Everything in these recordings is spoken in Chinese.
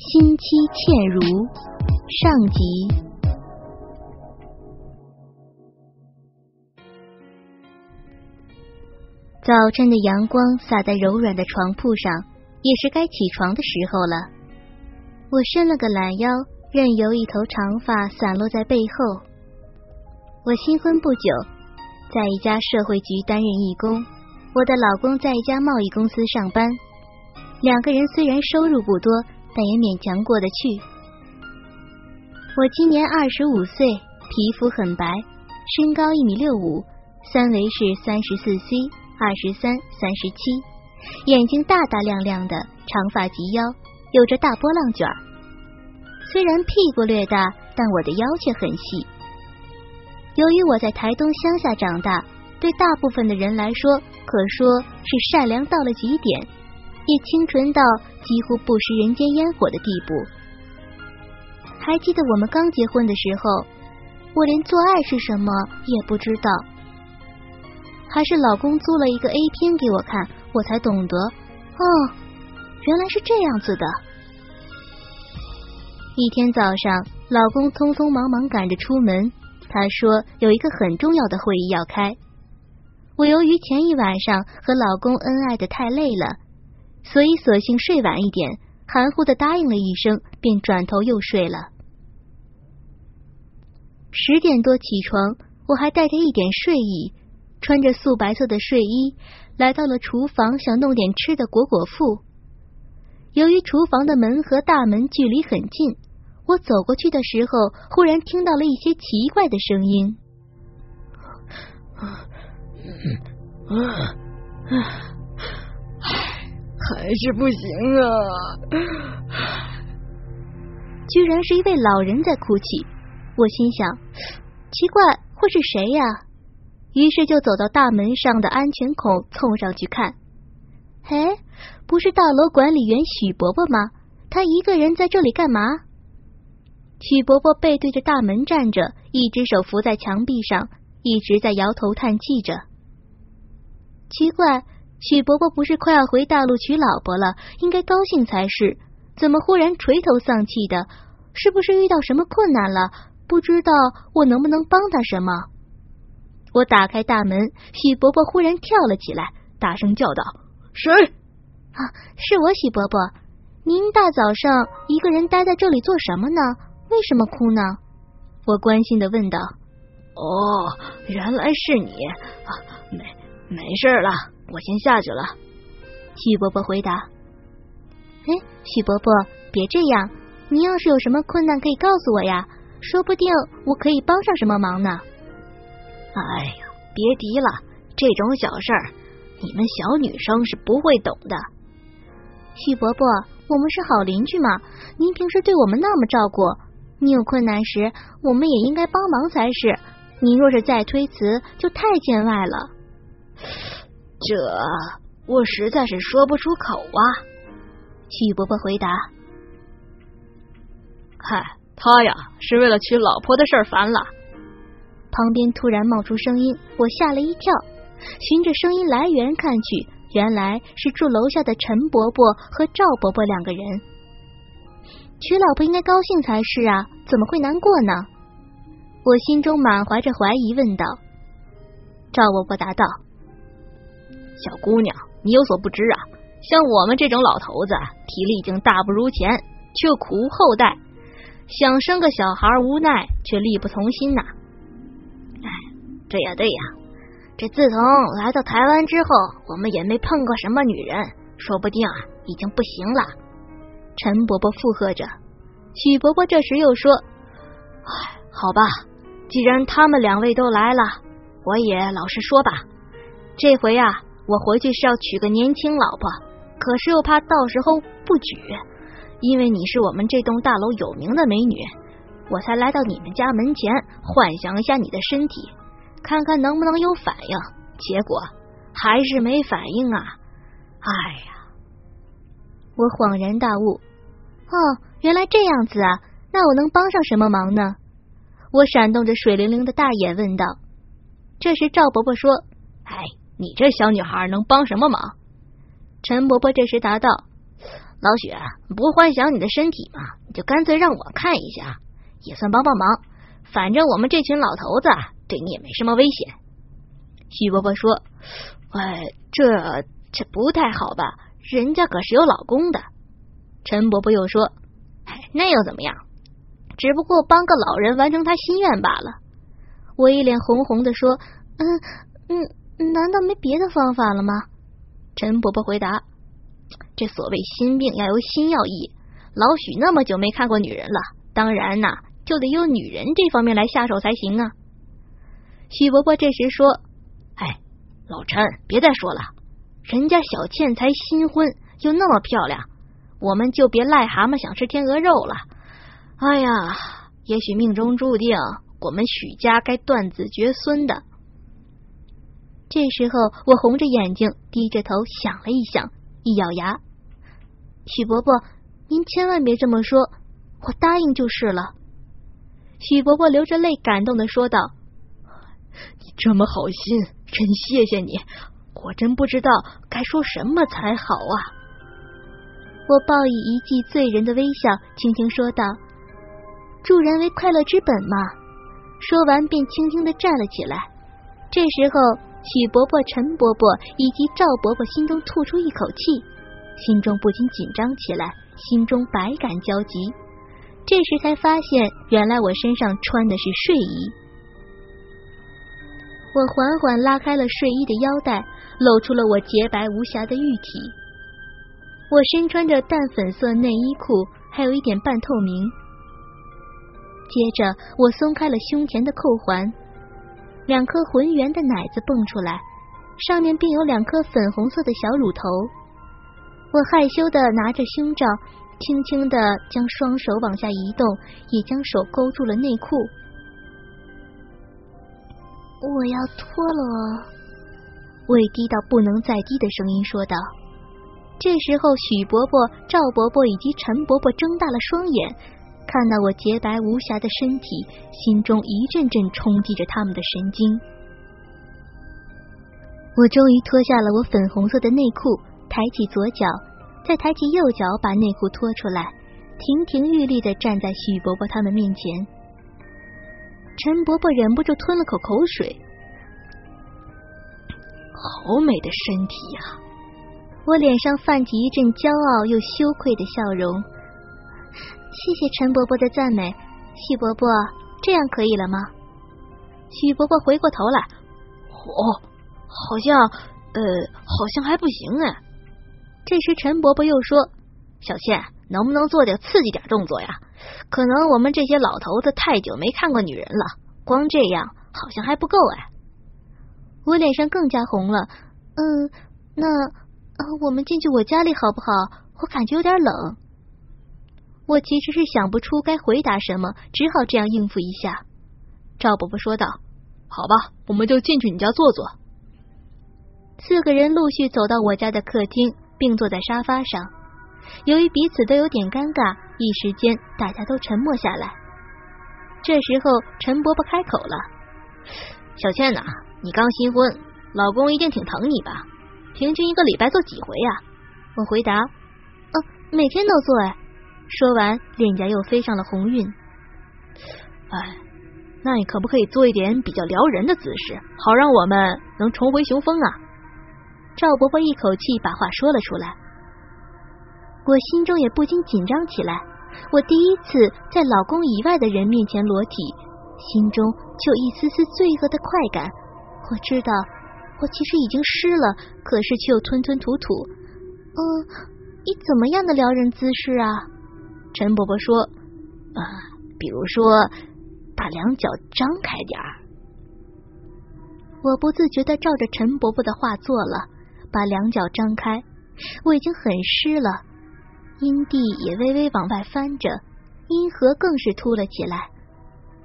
心妻倩如上集。早晨的阳光洒在柔软的床铺上，也是该起床的时候了。我伸了个懒腰，任由一头长发散落在背后。我新婚不久，在一家社会局担任义工，我的老公在一家贸易公司上班。两个人虽然收入不多。但也勉强过得去。我今年二十五岁，皮肤很白，身高一米六五，三围是三十四 C，二十三、三十七，眼睛大大亮亮的，长发及腰，有着大波浪卷虽然屁股略大，但我的腰却很细。由于我在台东乡下长大，对大部分的人来说，可说是善良到了极点。也清纯到几乎不食人间烟火的地步。还记得我们刚结婚的时候，我连做爱是什么也不知道，还是老公租了一个 A 片给我看，我才懂得，哦，原来是这样子的。一天早上，老公匆匆忙忙赶着出门，他说有一个很重要的会议要开。我由于前一晚上和老公恩爱的太累了。所以索性睡晚一点，含糊的答应了一声，便转头又睡了。十点多起床，我还带着一点睡意，穿着素白色的睡衣，来到了厨房，想弄点吃的果果腹。由于厨房的门和大门距离很近，我走过去的时候，忽然听到了一些奇怪的声音。还是不行啊！居然是一位老人在哭泣，我心想，奇怪，会是谁呀？于是就走到大门上的安全孔，凑上去看。哎，不是大楼管理员许伯伯吗？他一个人在这里干嘛？许伯伯背对着大门站着，一只手扶在墙壁上，一直在摇头叹气着。奇怪。许伯伯不是快要回大陆娶老婆了，应该高兴才是，怎么忽然垂头丧气的？是不是遇到什么困难了？不知道我能不能帮他什么？我打开大门，许伯伯忽然跳了起来，大声叫道：“谁？啊，是我，许伯伯。您大早上一个人待在这里做什么呢？为什么哭呢？”我关心的问道。“哦，原来是你啊，没没事了。”我先下去了，许伯伯回答。哎，许伯伯，别这样，你要是有什么困难，可以告诉我呀，说不定我可以帮上什么忙呢。哎呀，别提了，这种小事儿，你们小女生是不会懂的。许伯伯，我们是好邻居嘛，您平时对我们那么照顾，你有困难时，我们也应该帮忙才是。您若是再推辞，就太见外了。这我实在是说不出口啊！许伯伯回答：“嗨，他呀是为了娶老婆的事儿烦了。”旁边突然冒出声音，我吓了一跳，循着声音来源看去，原来是住楼下的陈伯伯和赵伯伯两个人。娶老婆应该高兴才是啊，怎么会难过呢？我心中满怀着怀疑，问道。赵伯伯答道。小姑娘，你有所不知啊，像我们这种老头子，体力已经大不如前，却苦无后代，想生个小孩，无奈却力不从心呐。哎，这也对呀，这自从来到台湾之后，我们也没碰过什么女人，说不定啊，已经不行了。陈伯伯附和着，许伯伯这时又说：“哎，好吧，既然他们两位都来了，我也老实说吧，这回啊。”我回去是要娶个年轻老婆，可是又怕到时候不娶，因为你是我们这栋大楼有名的美女，我才来到你们家门前，幻想一下你的身体，看看能不能有反应。结果还是没反应啊！哎呀，我恍然大悟，哦，原来这样子啊！那我能帮上什么忙呢？我闪动着水灵灵的大眼问道。这时赵伯伯说：“哎，你这小女孩能帮什么忙？”陈伯伯这时答道：“老许，不幻想你的身体吗，你就干脆让我看一下，也算帮帮忙。反正我们这群老头子对你也没什么危险。”许伯伯说：“哎，这这不太好吧？人家可是有老公的。”陈伯伯又说：“哎，那又怎么样？只不过帮个老人完成他心愿罢了。”我一脸红红的说：“嗯嗯，难道没别的方法了吗？”陈伯伯回答：“这所谓心病要由心药医，老许那么久没看过女人了，当然呐，就得由女人这方面来下手才行啊。”许伯伯这时说：“哎，老陈，别再说了，人家小倩才新婚，又那么漂亮，我们就别癞蛤蟆想吃天鹅肉了。哎呀，也许命中注定，我们许家该断子绝孙的。”这时候，我红着眼睛，低着头想了一想，一咬牙：“许伯伯，您千万别这么说，我答应就是了。”许伯伯流着泪，感动的说道：“你这么好心，真谢谢你！我真不知道该说什么才好啊！”我报以一记醉人的微笑，轻轻说道：“助人为快乐之本嘛。”说完，便轻轻的站了起来。这时候。许伯伯、陈伯伯以及赵伯伯心中吐出一口气，心中不禁紧张起来，心中百感交集。这时才发现，原来我身上穿的是睡衣。我缓缓拉开了睡衣的腰带，露出了我洁白无瑕的玉体。我身穿着淡粉色内衣裤，还有一点半透明。接着，我松开了胸前的扣环。两颗浑圆的奶子蹦出来，上面并有两颗粉红色的小乳头。我害羞的拿着胸罩，轻轻的将双手往下移动，也将手勾住了内裤。我要脱了，我低到不能再低的声音说道。这时候，许伯伯、赵伯伯以及陈伯伯睁大了双眼。看到我洁白无瑕的身体，心中一阵阵冲击着他们的神经。我终于脱下了我粉红色的内裤，抬起左脚，再抬起右脚，把内裤脱出来，亭亭玉立的站在许伯伯他们面前。陈伯伯忍不住吞了口口水，好美的身体呀！我脸上泛起一阵骄傲又羞愧的笑容。谢谢陈伯伯的赞美，许伯伯，这样可以了吗？许伯伯回过头来，哦，好像，呃，好像还不行哎。这时陈伯伯又说：“小倩，能不能做点刺激点动作呀？可能我们这些老头子太久没看过女人了，光这样好像还不够哎。”我脸上更加红了。嗯，那呃我们进去我家里好不好？我感觉有点冷。我其实是想不出该回答什么，只好这样应付一下。赵伯伯说道：“好吧，我们就进去你家坐坐。”四个人陆续走到我家的客厅，并坐在沙发上。由于彼此都有点尴尬，一时间大家都沉默下来。这时候，陈伯伯开口了：“小倩呐，你刚新婚，老公一定挺疼你吧？平均一个礼拜做几回呀？”我回答：“哦，每天都做哎。”说完，脸颊又飞上了红晕。哎，那你可不可以做一点比较撩人的姿势，好让我们能重回雄风啊？赵伯伯一口气把话说了出来，我心中也不禁紧张起来。我第一次在老公以外的人面前裸体，心中就一丝丝罪恶的快感。我知道我其实已经湿了，可是却又吞吞吐吐。嗯，以怎么样的撩人姿势啊？陈伯伯说：“啊，比如说，把两脚张开点儿。”我不自觉的照着陈伯伯的话做了，把两脚张开。我已经很湿了，阴蒂也微微往外翻着，阴核更是凸了起来。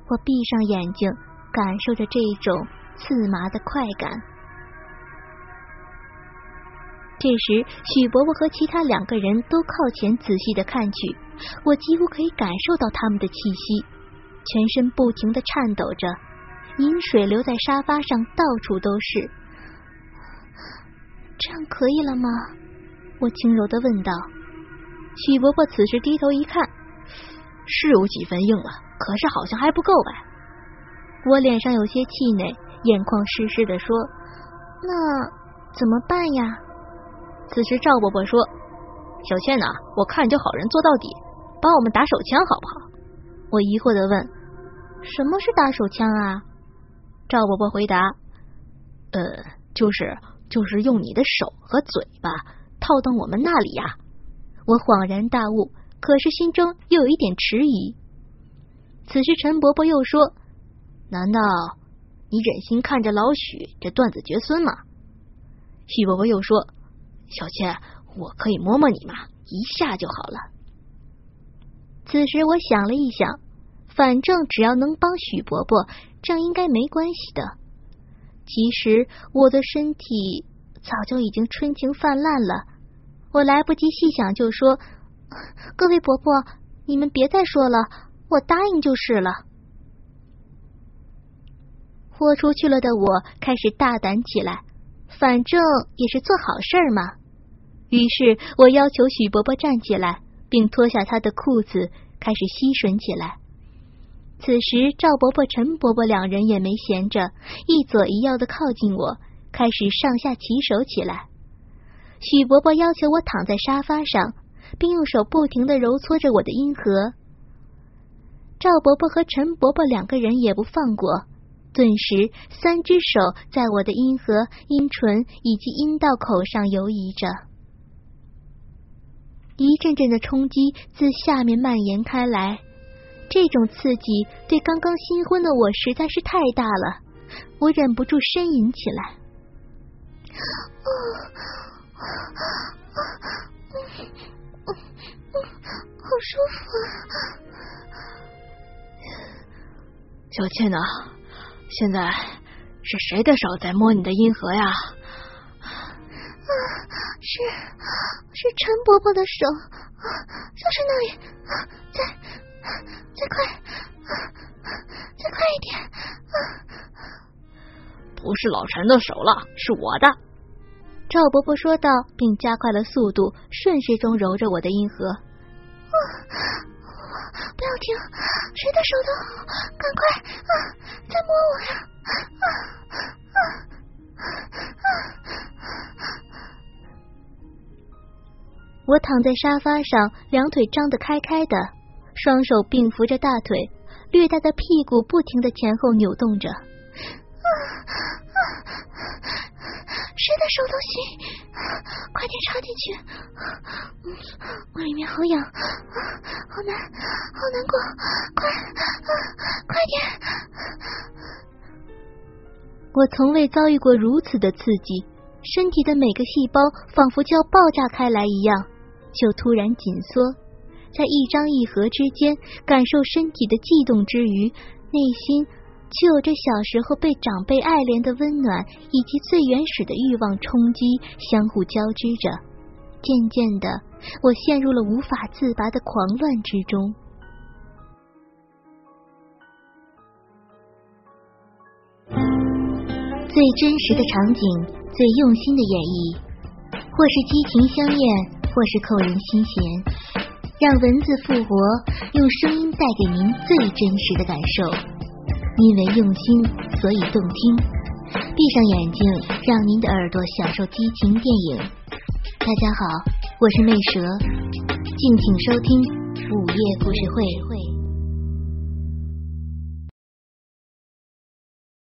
我闭上眼睛，感受着这种刺麻的快感。这时，许伯伯和其他两个人都靠前仔细的看去，我几乎可以感受到他们的气息，全身不停的颤抖着，饮水流在沙发上，到处都是。这样可以了吗？我轻柔的问道。许伯伯此时低头一看，是有几分硬了，可是好像还不够呗。我脸上有些气馁，眼眶湿湿的说：“那怎么办呀？”此时赵伯伯说：“小倩呐，我看你就好人做到底，帮我们打手枪好不好？”我疑惑的问：“什么是打手枪啊？”赵伯伯回答：“呃，就是就是用你的手和嘴巴套到我们那里呀。”我恍然大悟，可是心中又有一点迟疑。此时陈伯伯又说：“难道你忍心看着老许这断子绝孙吗？”许伯伯又说：“小倩，我可以摸摸你吗？一下就好了。”此时我想了一想，反正只要能帮许伯伯，这样应该没关系的。其实我的身体早就已经春情泛滥了。我来不及细想，就说：“各位伯伯，你们别再说了，我答应就是了。”豁出去了的我开始大胆起来，反正也是做好事嘛。于是我要求许伯伯站起来，并脱下他的裤子，开始吸吮起来。此时赵伯伯、陈伯伯两人也没闲着，一左一右的靠近我，开始上下其手起来。许伯伯要求我躺在沙发上，并用手不停的揉搓着我的阴核。赵伯伯和陈伯伯两个人也不放过，顿时三只手在我的阴核、阴唇以及阴道口上游移着，一阵阵的冲击自下面蔓延开来。这种刺激对刚刚新婚的我实在是太大了，我忍不住呻吟起来。好舒服啊！小倩呢？现在是谁的手在摸你的阴核呀？啊，是是陈伯伯的手，啊就是那里，再再快，再快一点啊！不是老陈的手了，是我的。赵伯伯说道，并加快了速度，顺时中揉着我的阴核。谁的手都好，赶快啊！再摸我呀！啊啊啊我躺在沙发上，两腿张得开开的，双手并扶着大腿，略大的屁股不停的前后扭动着。谁的手都行，快点插进去！我里面好痒，好难，好难过，快，快点！我从未遭遇过如此的刺激，身体的每个细胞仿佛就要爆炸开来一样，就突然紧缩，在一张一合之间，感受身体的悸动之余，内心。就有着小时候被长辈爱怜的温暖，以及最原始的欲望冲击，相互交织着。渐渐的，我陷入了无法自拔的狂乱之中。最真实的场景，最用心的演绎，或是激情相艳，或是扣人心弦，让文字复活，用声音带给您最真实的感受。因为用心，所以动听。闭上眼睛，让您的耳朵享受激情电影。大家好，我是魅蛇，敬请收听午夜故事会。